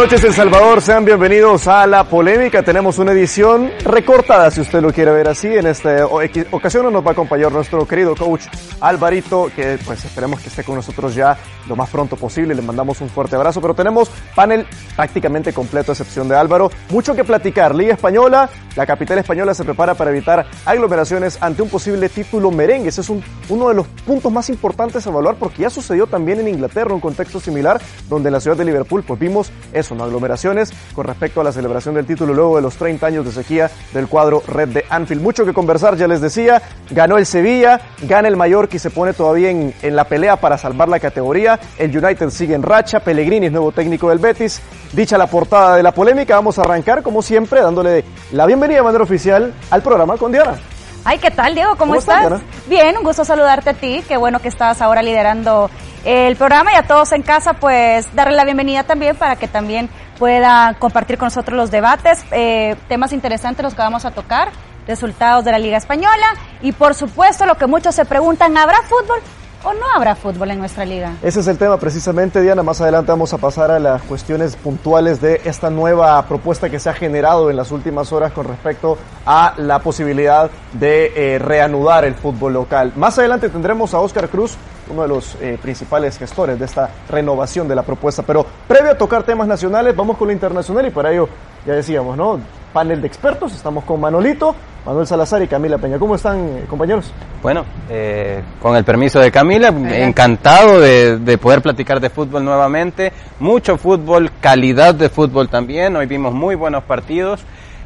Buenas noches, El Salvador. Sean bienvenidos a La Polémica. Tenemos una edición recortada, si usted lo quiere ver así. En esta ocasión nos va a acompañar nuestro querido coach Alvarito, que pues esperemos que esté con nosotros ya lo más pronto posible. Le mandamos un fuerte abrazo, pero tenemos panel prácticamente completo, a excepción de Álvaro. Mucho que platicar. Liga Española, la capital española se prepara para evitar aglomeraciones ante un posible título merengue. Ese es un, uno de los puntos más importantes a evaluar porque ya sucedió también en Inglaterra, un contexto similar, donde en la ciudad de Liverpool pues vimos eso son aglomeraciones con respecto a la celebración del título luego de los 30 años de sequía del cuadro Red de Anfield. Mucho que conversar, ya les decía, ganó el Sevilla, gana el Mallorca y se pone todavía en, en la pelea para salvar la categoría. El United sigue en racha, Pellegrini es nuevo técnico del Betis. Dicha la portada de la polémica, vamos a arrancar como siempre dándole la bienvenida de manera oficial al programa con Diana. Ay, ¿qué tal, Diego? ¿Cómo, estás? Bien, un gusto saludarte a ti. Qué bueno que estás ahora liderando el programa y a todos en casa, pues darle la bienvenida también para que también puedan compartir con nosotros los debates, eh, temas interesantes los que vamos a tocar, resultados de la Liga Española y por supuesto lo que muchos se preguntan, ¿habrá fútbol? ¿O no habrá fútbol en nuestra liga? Ese es el tema precisamente, Diana. Más adelante vamos a pasar a las cuestiones puntuales de esta nueva propuesta que se ha generado en las últimas horas con respecto a la posibilidad de eh, reanudar el fútbol local. Más adelante tendremos a Oscar Cruz, uno de los eh, principales gestores de esta renovación de la propuesta. Pero previo a tocar temas nacionales, vamos con lo internacional y para ello, ya decíamos, ¿no? Panel de expertos, estamos con Manolito, Manuel Salazar y Camila Peña. ¿Cómo están, eh, compañeros? Bueno, eh, con el permiso de Camila, encantado de, de, poder platicar de fútbol nuevamente. Mucho fútbol, calidad de fútbol también. Hoy vimos muy buenos partidos.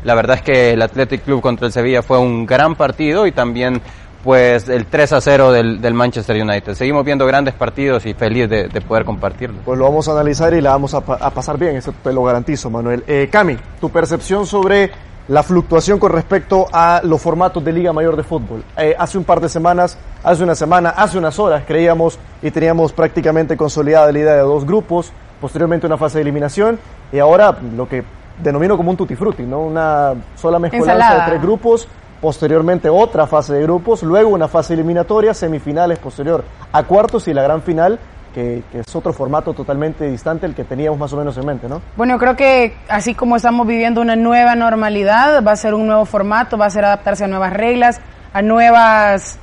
La verdad es que el Athletic Club contra el Sevilla fue un gran partido y también pues el 3 a 0 del, del, Manchester United. Seguimos viendo grandes partidos y feliz de, de, poder compartirlo. Pues lo vamos a analizar y la vamos a, a pasar bien, eso te lo garantizo, Manuel. Eh, Cami, tu percepción sobre la fluctuación con respecto a los formatos de Liga Mayor de Fútbol. Eh, hace un par de semanas, hace una semana, hace unas horas creíamos y teníamos prácticamente consolidada la idea de dos grupos, posteriormente una fase de eliminación y ahora lo que denomino como un tutti frutti, ¿no? Una sola mezcolanza de tres grupos posteriormente otra fase de grupos, luego una fase eliminatoria, semifinales posterior a cuartos y la gran final que, que, es otro formato totalmente distante el que teníamos más o menos en mente, ¿no? Bueno, yo creo que así como estamos viviendo una nueva normalidad, va a ser un nuevo formato, va a ser adaptarse a nuevas reglas, a nuevas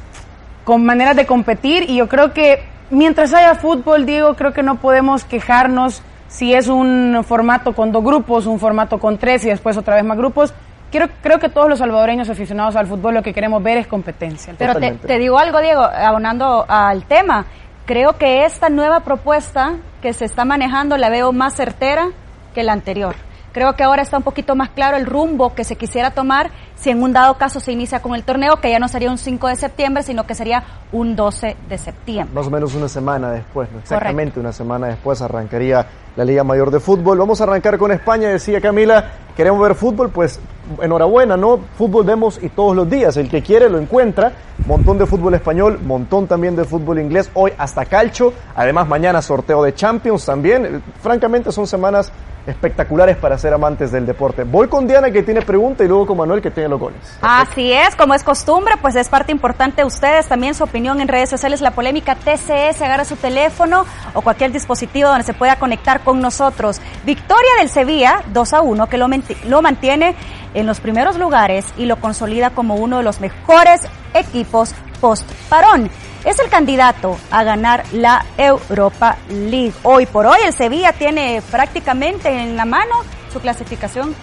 con maneras de competir y yo creo que mientras haya fútbol, Diego, creo que no podemos quejarnos si es un formato con dos grupos, un formato con tres y después otra vez más grupos Quiero, creo que todos los salvadoreños aficionados al fútbol lo que queremos ver es competencia. Pero te, te, digo algo, Diego, abonando al tema. Creo que esta nueva propuesta que se está manejando la veo más certera que la anterior. Creo que ahora está un poquito más claro el rumbo que se quisiera tomar si en un dado caso se inicia con el torneo, que ya no sería un 5 de septiembre, sino que sería un 12 de septiembre. Más o menos una semana después, ¿no? exactamente Correcto. una semana después arrancaría la Liga Mayor de Fútbol. Vamos a arrancar con España, decía Camila, queremos ver fútbol, pues enhorabuena, ¿no? Fútbol vemos y todos los días, el que quiere lo encuentra, montón de fútbol español, montón también de fútbol inglés, hoy hasta calcho, además mañana sorteo de Champions también, francamente son semanas espectaculares para ser amantes del deporte. Voy con Diana que tiene pregunta y luego con Manuel que tiene los goles. Así es, como es costumbre, pues es parte importante de ustedes también su opinión en redes sociales, la polémica TCS, agarra su teléfono o cualquier dispositivo donde se pueda conectar con nosotros. Victoria del Sevilla, 2 a 1, que lo, lo mantiene en los primeros lugares y lo consolida como uno de los mejores equipos post-parón. Es el candidato a ganar la Europa League. Hoy por hoy el Sevilla tiene prácticamente en la mano su clasificación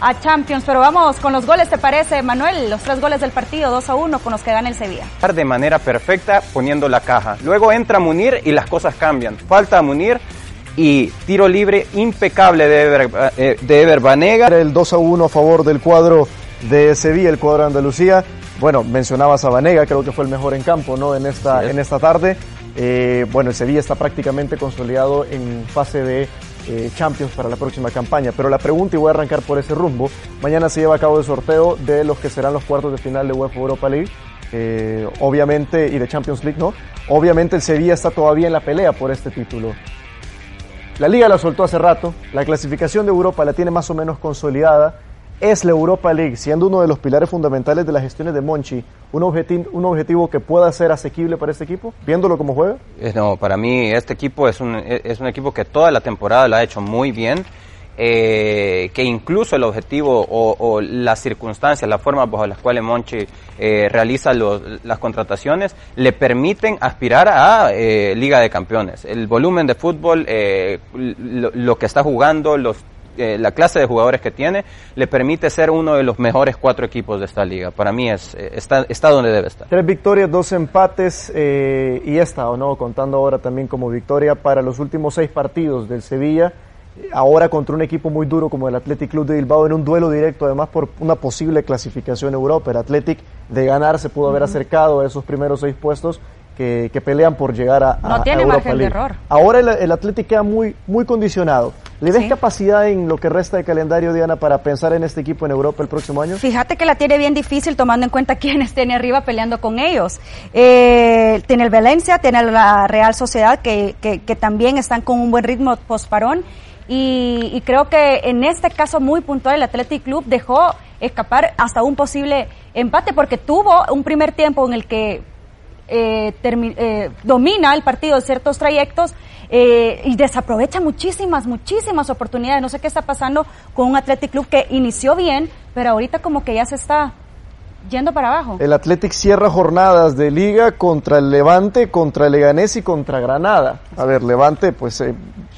a Champions. Pero vamos con los goles, ¿te parece, Manuel? Los tres goles del partido, 2 a 1, con los que gana el Sevilla. De manera perfecta poniendo la caja. Luego entra Munir y las cosas cambian. Falta Munir y tiro libre impecable de Ever, eh, de Ever Banega. El 2 a 1 a favor del cuadro de Sevilla, el cuadro de Andalucía. Bueno, mencionabas a Banega, creo que fue el mejor en campo ¿no? en, esta, sí. en esta tarde. Eh, bueno, el Sevilla está prácticamente consolidado en fase de eh, Champions para la próxima campaña. Pero la pregunta, y voy a arrancar por ese rumbo, mañana se lleva a cabo el sorteo de los que serán los cuartos de final de UEFA Europa League. Eh, obviamente, y de Champions League, ¿no? Obviamente el Sevilla está todavía en la pelea por este título. La liga la soltó hace rato, la clasificación de Europa la tiene más o menos consolidada. Es la Europa League, siendo uno de los pilares fundamentales de las gestiones de Monchi, un objetivo, que pueda ser asequible para este equipo, viéndolo como juega. No, para mí este equipo un, es un equipo que toda la temporada lo ha hecho muy bien eh, que incluso el objetivo o, las circunstancias, las formas bajo las cuales Monchi eh, realiza las contrataciones, le permiten aspirar a eh, Liga de Campeones. El volumen de fútbol, lo, que está jugando, los la clase de jugadores que tiene le permite ser uno de los mejores cuatro equipos de esta liga. Para mí es está, está donde debe estar. Tres victorias, dos empates y esta, o no, contando ahora también como victoria para los últimos seis partidos del Sevilla ahora contra un equipo muy duro como el Athletic Club de Bilbao en un duelo directo además por una posible clasificación a Europa. El Athletic de ganar se pudo haber acercado a esos primeros seis puestos que, pelean por llegar a, no tiene margen de error. Ahora el, el, Athletic queda muy, muy condicionado. ¿Le ves capacidad en lo que resta de calendario, Diana, para pensar en este equipo en Europa el próximo año? Fíjate que la tiene bien difícil tomando en cuenta quiénes tiene arriba peleando con ellos. Eh, tiene el Valencia, tiene la Real Sociedad, que, que, que también están con un buen ritmo posparón y, creo que en este caso muy puntual el Athletic Club dejó escapar hasta un posible empate porque tuvo un primer tiempo en el que eh, eh, domina el partido en ciertos trayectos eh, y desaprovecha muchísimas, muchísimas oportunidades. No sé qué está pasando con un Athletic Club que inició bien, pero ahorita como que ya se está yendo para abajo. El Athletic cierra jornadas de liga contra el Levante, contra el Leganés y contra Granada. A ver, Levante, pues eh,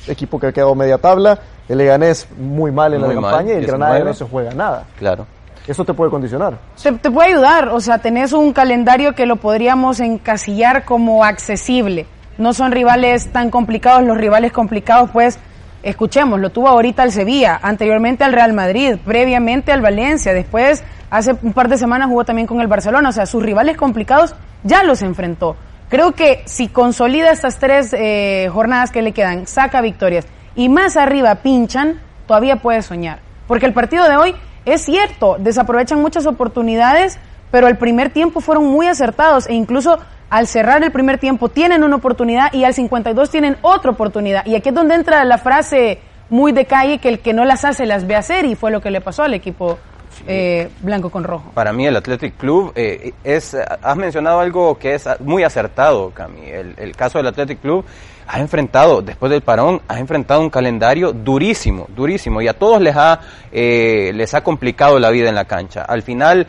equipo que ha quedado media tabla, el Leganés muy mal en la campaña y el Granada no se juega nada. Claro. Eso te puede condicionar. Se, te puede ayudar, o sea, tenés un calendario que lo podríamos encasillar como accesible. No son rivales tan complicados, los rivales complicados pues escuchemos, lo tuvo ahorita el Sevilla, anteriormente al Real Madrid, previamente al Valencia, después hace un par de semanas jugó también con el Barcelona, o sea, sus rivales complicados ya los enfrentó. Creo que si consolida estas tres eh, jornadas que le quedan, saca victorias y más arriba pinchan, todavía puede soñar. Porque el partido de hoy es cierto, desaprovechan muchas oportunidades, pero el primer tiempo fueron muy acertados e incluso al cerrar el primer tiempo tienen una oportunidad y al 52 tienen otra oportunidad. Y aquí es donde entra la frase muy de calle que el que no las hace las ve hacer y fue lo que le pasó al equipo eh, blanco con rojo. Para mí el Athletic Club eh, es, has mencionado algo que es muy acertado, Cami. El, caso del Athletic Club ha enfrentado, después del parón, ha enfrentado un calendario durísimo, durísimo, y a todos les ha, eh, les ha complicado la vida en la cancha. Al final,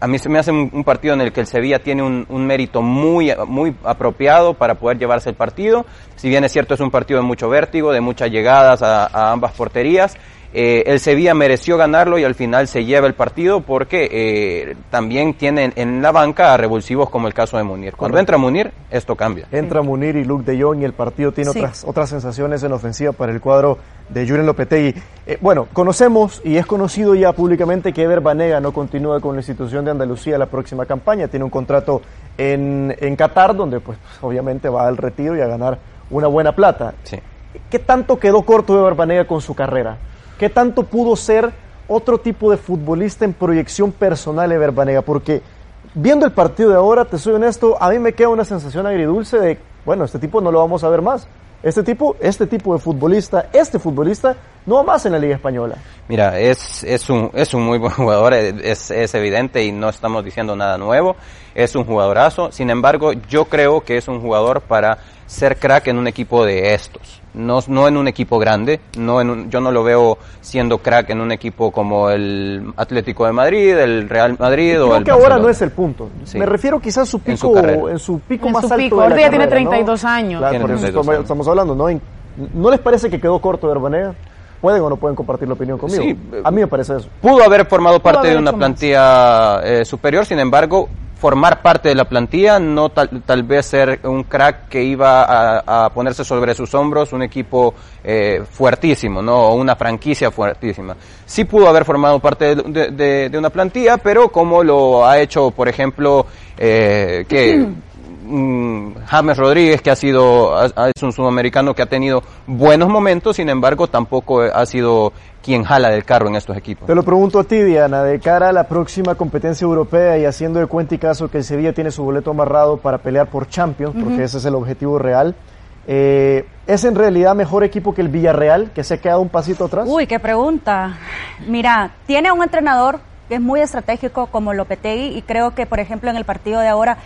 a mí se me hace un, partido en el que el Sevilla tiene un, mérito muy, muy apropiado para poder llevarse el partido. Si bien es cierto, es un partido de mucho vértigo, de muchas llegadas a ambas porterías. Eh, el Sevilla mereció ganarlo y al final se lleva el partido porque eh, también tienen en la banca a revulsivos como el caso de Munir. Cuando entra Munir, esto cambia. Entra Munir y Luke de Jong y el partido tiene otras, otras sensaciones en ofensiva para el cuadro de Julen Lopetegui. Eh, bueno, conocemos y es conocido ya públicamente que Ever Banega no continúa con la institución de Andalucía la próxima campaña. Tiene un contrato en, en Qatar donde pues obviamente va al retiro y a ganar una buena plata. Sí. ¿Qué tanto quedó corto Ever Banega con su carrera? ¿Qué tanto pudo ser otro tipo de futbolista en proyección personal Ever Banega? Porque viendo el partido de ahora, te soy honesto, a mí me queda una sensación agridulce de, bueno, este tipo no lo vamos a ver más. Este tipo, este tipo de futbolista, este futbolista, no más en la Liga Española. Mira, es, es, un, es un muy buen jugador, es, es evidente y no estamos diciendo nada nuevo. Es un jugadorazo. Sin embargo, yo creo que es un jugador para ser crack en un equipo de estos. No, no en un equipo grande, no en yo no lo veo siendo crack en un equipo como el Atlético de Madrid, el Real Madrid creo o el que ahora no es el punto. Me refiero quizás su pico, en su, pico más alto. Ahora ya tiene 32 años. Claro, por eso estamos, hablando, ¿no? ¿No les parece que quedó corto de Herbanega? ¿Pueden o no pueden compartir la opinión conmigo? Sí, a mí me parece eso. Pudo haber formado parte de una plantilla eh, superior, sin embargo, formar parte de la plantilla, no tal, tal vez ser un crack que iba a, ponerse sobre sus hombros un equipo eh, fuertísimo, ¿no? O una franquicia fuertísima. Sí pudo haber formado parte de, de, una plantilla, pero como lo ha hecho, por ejemplo, eh, que mm, James Rodríguez, que ha sido, es un sudamericano que ha tenido buenos momentos, sin embargo, tampoco ha sido quien jala del carro en estos equipos. Te lo pregunto a ti, Diana, de cara a la próxima competencia europea y haciendo de cuenta y caso que el Sevilla tiene su boleto amarrado para pelear por Champions, porque ese es el objetivo real. Eh, ¿Es en realidad mejor equipo que el Villarreal, que se ha quedado un pasito atrás? Uy, qué pregunta. Mira, tiene un entrenador que es muy estratégico como Lopetegui y creo que, por ejemplo, en el partido de ahora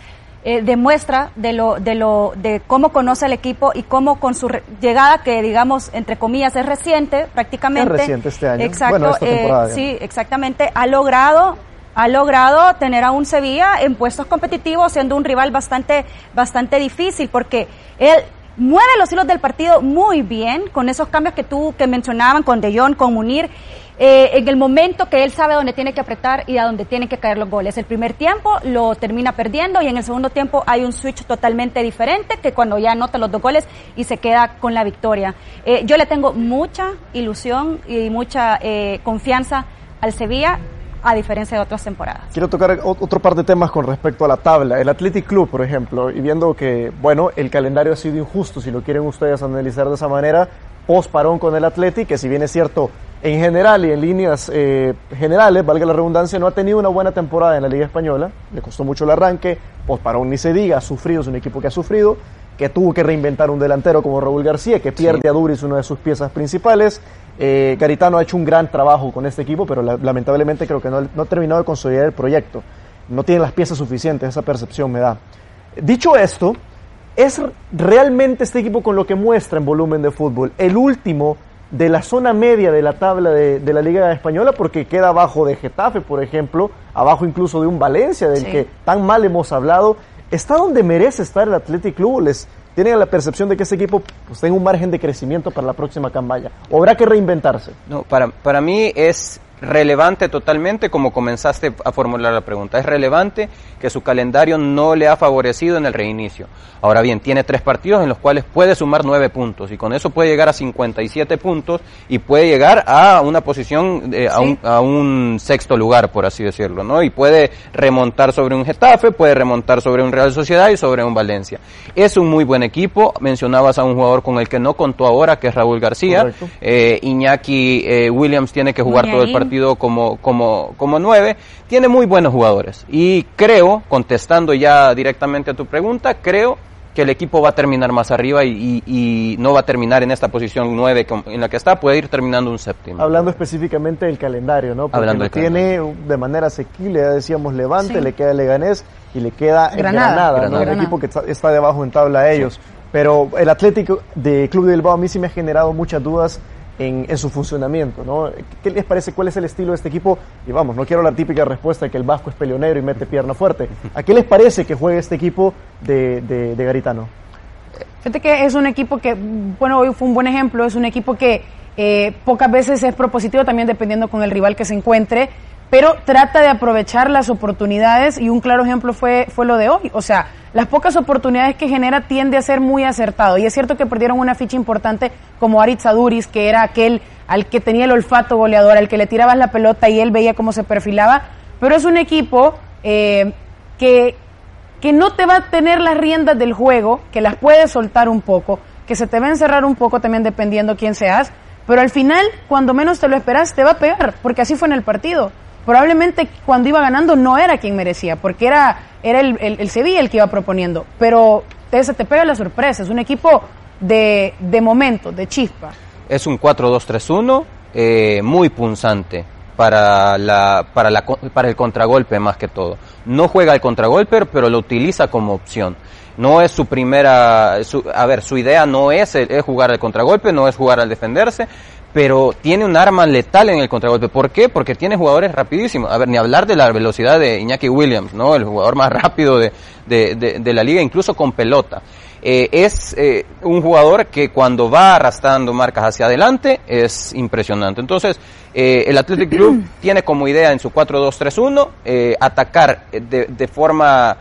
eh, demuestra de lo, de lo, de cómo conoce el equipo y cómo con su llegada, que digamos, entre comillas, es reciente prácticamente. Es reciente este año. Exacto, eh, sí, exactamente, ha logrado ha logrado tener a un Sevilla en puestos competitivos, siendo un rival bastante, bastante difícil, porque él mueve los hilos del partido muy bien, con esos cambios que tú, que mencionaban, con De Jong, con Munir, eh, en el momento que él sabe dónde tiene que apretar y a dónde tienen que caer los goles. El primer tiempo lo termina perdiendo y en el segundo tiempo hay un switch totalmente diferente que cuando ya anota los dos goles y se queda con la victoria. Eh, yo le tengo mucha ilusión y mucha eh, confianza al Sevilla a diferencia de otras temporadas. Quiero tocar otro par de temas con respecto a la tabla. El Athletic Club, por ejemplo, y viendo que, bueno, el calendario ha sido injusto, si lo quieren ustedes analizar de esa manera, post parón con el Athletic, que si bien es cierto, en general y en líneas eh, generales, valga la redundancia, no ha tenido una buena temporada en la Liga Española, le costó mucho el arranque, post parón ni se diga, ha sufrido, es un equipo que ha sufrido, que tuvo que reinventar un delantero como Raúl García, que pierde a Duris una de sus piezas principales. Eh, Garitano ha hecho un gran trabajo con este equipo, pero lamentablemente creo que no, no, ha terminado de consolidar el proyecto. No tiene las piezas suficientes, esa percepción me da. Dicho esto, ¿es realmente este equipo con lo que muestra en volumen de fútbol el último de la zona media de la tabla de, la Liga Española? Porque queda abajo de Getafe, por ejemplo, abajo incluso de un Valencia, del que tan mal hemos hablado. ¿Está donde merece estar el Athletic Club? ¿Les tienen la percepción de que ese equipo pues, tenga un margen de crecimiento para la próxima campaña? ¿O habrá que reinventarse? No, para, para mí es relevante totalmente como comenzaste a formular la pregunta. Es relevante que su calendario no le ha favorecido en el reinicio. Ahora bien, tiene tres partidos en los cuales puede sumar nueve puntos y con eso puede llegar a 57 puntos y puede llegar a una posición, eh, a, un, a, un, sexto lugar, por así decirlo, ¿no? Y puede remontar sobre un Getafe, puede remontar sobre un Real Sociedad y sobre un Valencia. Es un muy buen equipo. Mencionabas a un jugador con el que no contó ahora, que es Raúl García. Eh, Iñaki eh, Williams tiene que jugar todo el partido como, como, como nueve, tiene muy buenos jugadores. Y creo, contestando ya directamente a tu pregunta, creo que el equipo va a terminar más arriba y, y, no va a terminar en esta posición nueve en la que está, puede ir terminando un séptimo. Hablando específicamente del calendario, ¿no? Porque Hablando tiene de manera asequible, ya decíamos Levante, le queda Leganés y le queda Granada, Granada, el equipo que está, está, debajo en tabla a ellos. Pero el Atlético de Club de Bilbao a mí sí me ha generado muchas dudas en, su funcionamiento, ¿no? ¿Qué les parece? ¿Cuál es el estilo de este equipo? Y vamos, no quiero la típica respuesta de que el Vasco es peleonero y mete pierna fuerte. ¿A qué les parece que juegue este equipo de, de, Garitano? Fíjate que es un equipo que, bueno, hoy fue un buen ejemplo, es un equipo que eh, pocas veces es propositivo, también dependiendo con el rival que se encuentre, pero trata de aprovechar las oportunidades y un claro ejemplo fue, fue lo de hoy. O sea, las pocas oportunidades que genera tiende a ser muy acertado. Y es cierto que perdieron una ficha importante como Aritz Aduris, que era aquel al que tenía el olfato goleador, al que le tirabas la pelota y él veía cómo se perfilaba. Pero es un equipo eh, que, que no te va a tener las riendas del juego, que las puedes soltar un poco, que se te va a encerrar un poco también dependiendo quién seas. Pero al final, cuando menos te lo esperas, te va a pegar, porque así fue en el partido probablemente cuando iba ganando no era quien merecía, porque era, era el, el, Sevilla el que iba proponiendo. Pero se te pega la sorpresa, es un equipo de, de momento, de chispa. Es un 4-2-3-1 eh, muy punzante para, la, para, la, para el contragolpe más que todo. No juega el contragolpe, pero lo utiliza como opción. No es su primera, su, a ver, su idea no es, es jugar al contragolpe, no es jugar al defenderse, pero tiene un arma letal en el contragolpe. ¿Por qué? Porque tiene jugadores rapidísimos. A ver, ni hablar de la velocidad de Iñaki Williams, ¿no? El jugador más rápido de, de, de, la liga, incluso con pelota. Eh, es eh, un jugador que cuando va arrastrando marcas hacia adelante es impresionante. Entonces, eh, el Athletic Club tiene como idea en su 4-2-3-1 eh, atacar de, de forma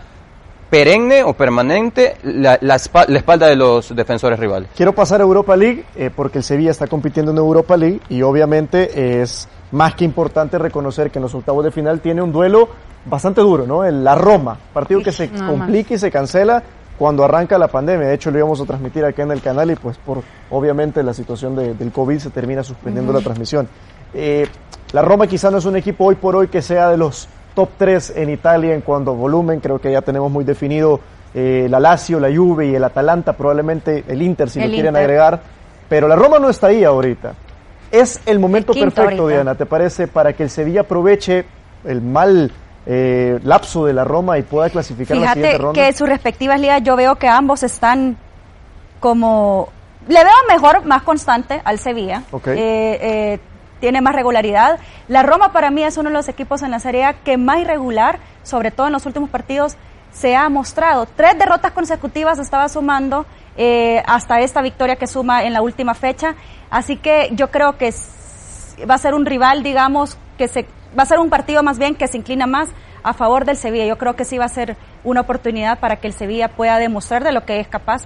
perenne o permanente la, la, espalda de los defensores rivales. Quiero pasar a Europa League eh, porque el Sevilla está compitiendo en Europa League y obviamente es más que importante reconocer que en los octavos de final tiene un duelo bastante duro, ¿no? En la Roma, partido que se complica y se cancela cuando arranca la pandemia. De hecho, lo íbamos a transmitir acá en el canal y pues por obviamente la situación del COVID se termina suspendiendo la transmisión. Eh, la Roma quizá no es un equipo hoy por hoy que sea de los top 3 en Italia en cuanto a volumen. Creo que ya tenemos muy definido eh, la Lazio, la Juve y el Atalanta, probablemente el Inter si lo quieren agregar. Pero la Roma no está ahí ahorita. Es el momento perfecto, Diana, ¿te parece? Para que el Sevilla aproveche el mal eh, lapso de la Roma y pueda clasificar Fíjate la siguiente ronda? que sus respectivas ligas yo veo que ambos están como... Le veo mejor, más constante al Sevilla. Ok. Eh, eh, tiene más regularidad. La Roma para mí es uno de los equipos en la Serie que más irregular, sobre todo en los últimos partidos, se ha mostrado. Tres derrotas consecutivas estaba sumando eh, hasta esta victoria que suma en la última fecha. Así que yo creo que va a ser un rival, digamos, que se va a ser un partido más bien que se inclina más a favor del Sevilla. Yo creo que sí va a ser una oportunidad para que el Sevilla pueda demostrar de lo que es capaz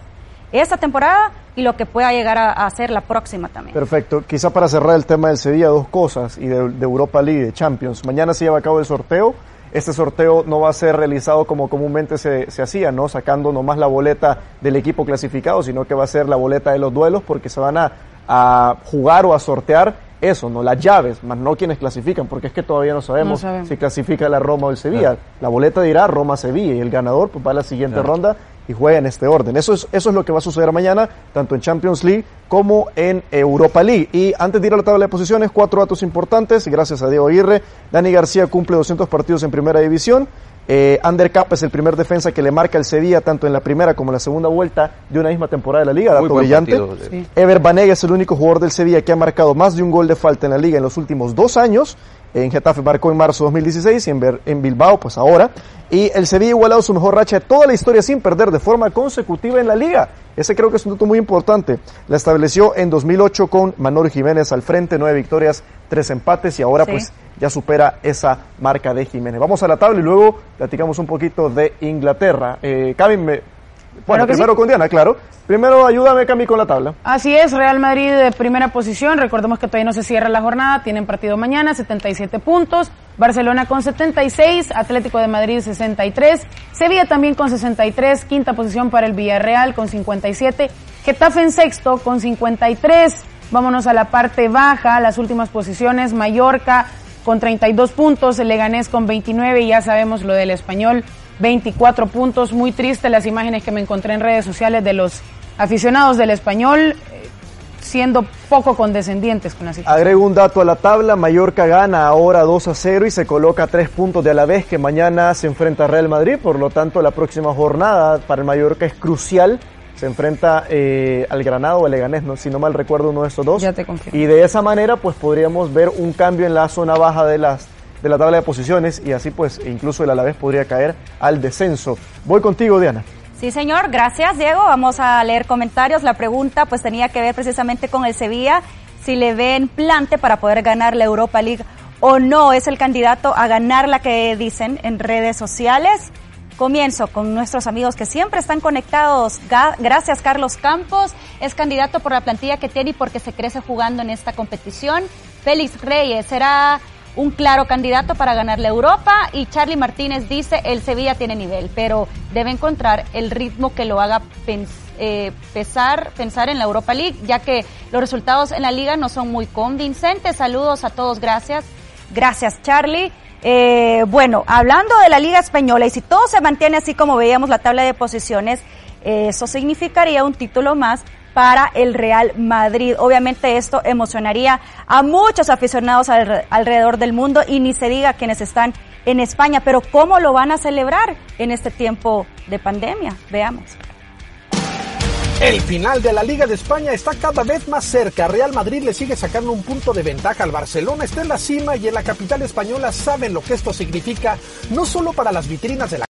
esta temporada y lo que pueda llegar a, a hacer la próxima también. Perfecto. Quizá para cerrar el tema del Sevilla, dos cosas, y de, de Europa League de Champions. Mañana se lleva a cabo el sorteo. Este sorteo no va a ser realizado como comúnmente se, se hacía, ¿no? Sacando nomás la boleta del equipo clasificado, sino que va a ser la boleta de los duelos porque se van a, a jugar o a sortear eso, ¿no? Las llaves, más no quienes clasifican, porque es que todavía no sabemos, No sabemos. si clasifica la Roma o el Sevilla. La boleta dirá Roma-Sevilla y el ganador pues va a la siguiente ronda y juega en este orden. Eso es, eso es lo que va a suceder mañana, tanto en Champions League como en Europa League. Y antes de ir a la tabla de posiciones, cuatro datos importantes, gracias a Diego Aguirre. Dani García cumple 200 partidos en primera división. Eh, Ander Cap es el primer defensa que le marca el Sevilla tanto en la primera como en la segunda vuelta de una misma temporada de la liga, dato brillante. partido de- Sí. Ever Banega es el único jugador del Sevilla que ha marcado más de un gol de falta en la liga en los últimos dos años. En Getafe marcó en marzo de 2016 y en, Ber- en Bilbao, pues ahora. Y el Sevilla ha igualado su mejor racha de toda la historia sin perder de forma consecutiva en la liga. Ese creo que es un dato muy importante. La estableció en 2008 con Manolo Jiménez al frente, nueve victorias, tres empates y ahora Sí. pues ya supera esa marca de Jiménez. Vamos a la tabla y luego platicamos un poquito de Inglaterra. Eh, me... Bueno, primero sí. con Diana, claro. Primero ayúdame, Cami, con la tabla. Así es, Real Madrid de primera posición. Recordemos que todavía no se cierra la jornada. Tienen partido mañana, 77 puntos. Barcelona con 76, Atlético de Madrid 63, Sevilla también con 63, quinta posición para el Villarreal con 57, Getafe en sexto con 53. Vámonos a la parte baja, las últimas posiciones, Mallorca con 32 puntos, el Leganés con 29 y ya sabemos lo del español, 24 puntos. Muy triste las imágenes que me encontré en redes sociales de los aficionados del español eh, siendo poco condescendientes con la situación. Agrego un dato a la tabla, Mallorca gana ahora 2 a 0 y se coloca a 3 puntos de a la vez que mañana se enfrenta a Real Madrid, por lo tanto la próxima jornada para el Mallorca es crucial, se enfrenta eh, al Granado o al Leganés, no, si no mal recuerdo uno de estos dos. Ya te confirmo. Y de esa manera pues podríamos ver un cambio en la zona baja de las de la tabla de posiciones y así pues incluso el Alavés podría caer al descenso. Voy contigo Diana. Sí, señor, gracias, Diego. Vamos a leer comentarios. La pregunta pues tenía que ver precisamente con el Sevilla, si le ven plante para poder ganar la Europa League o no es el candidato a ganar la que dicen en redes sociales. Comienzo con nuestros amigos que siempre están conectados. Gracias, Carlos Campos. Es candidato por la plantilla que tiene y porque se crece jugando en esta competición. Félix Reyes será un claro candidato para ganar la Europa y Charlie Martínez dice el Sevilla tiene nivel, pero debe encontrar el ritmo que lo haga eh, pesar, pensar en la Europa League, ya que los resultados en la liga no son muy convincentes. Saludos a todos, gracias. Gracias, Charlie. Eh, bueno, hablando de la Liga Española, y si todo se mantiene así como veíamos la tabla de posiciones, eh, eso significaría un título más para el Real Madrid. Obviamente esto emocionaría a muchos aficionados alre- alrededor del mundo y ni se diga quienes están en España, pero ¿cómo lo van a celebrar en este tiempo de pandemia? Veamos. El final de la Liga de España está cada vez más cerca. Real Madrid le sigue sacando un punto de ventaja al Barcelona. Está en la cima y en la capital española saben lo que esto significa, no solo para las vitrinas de la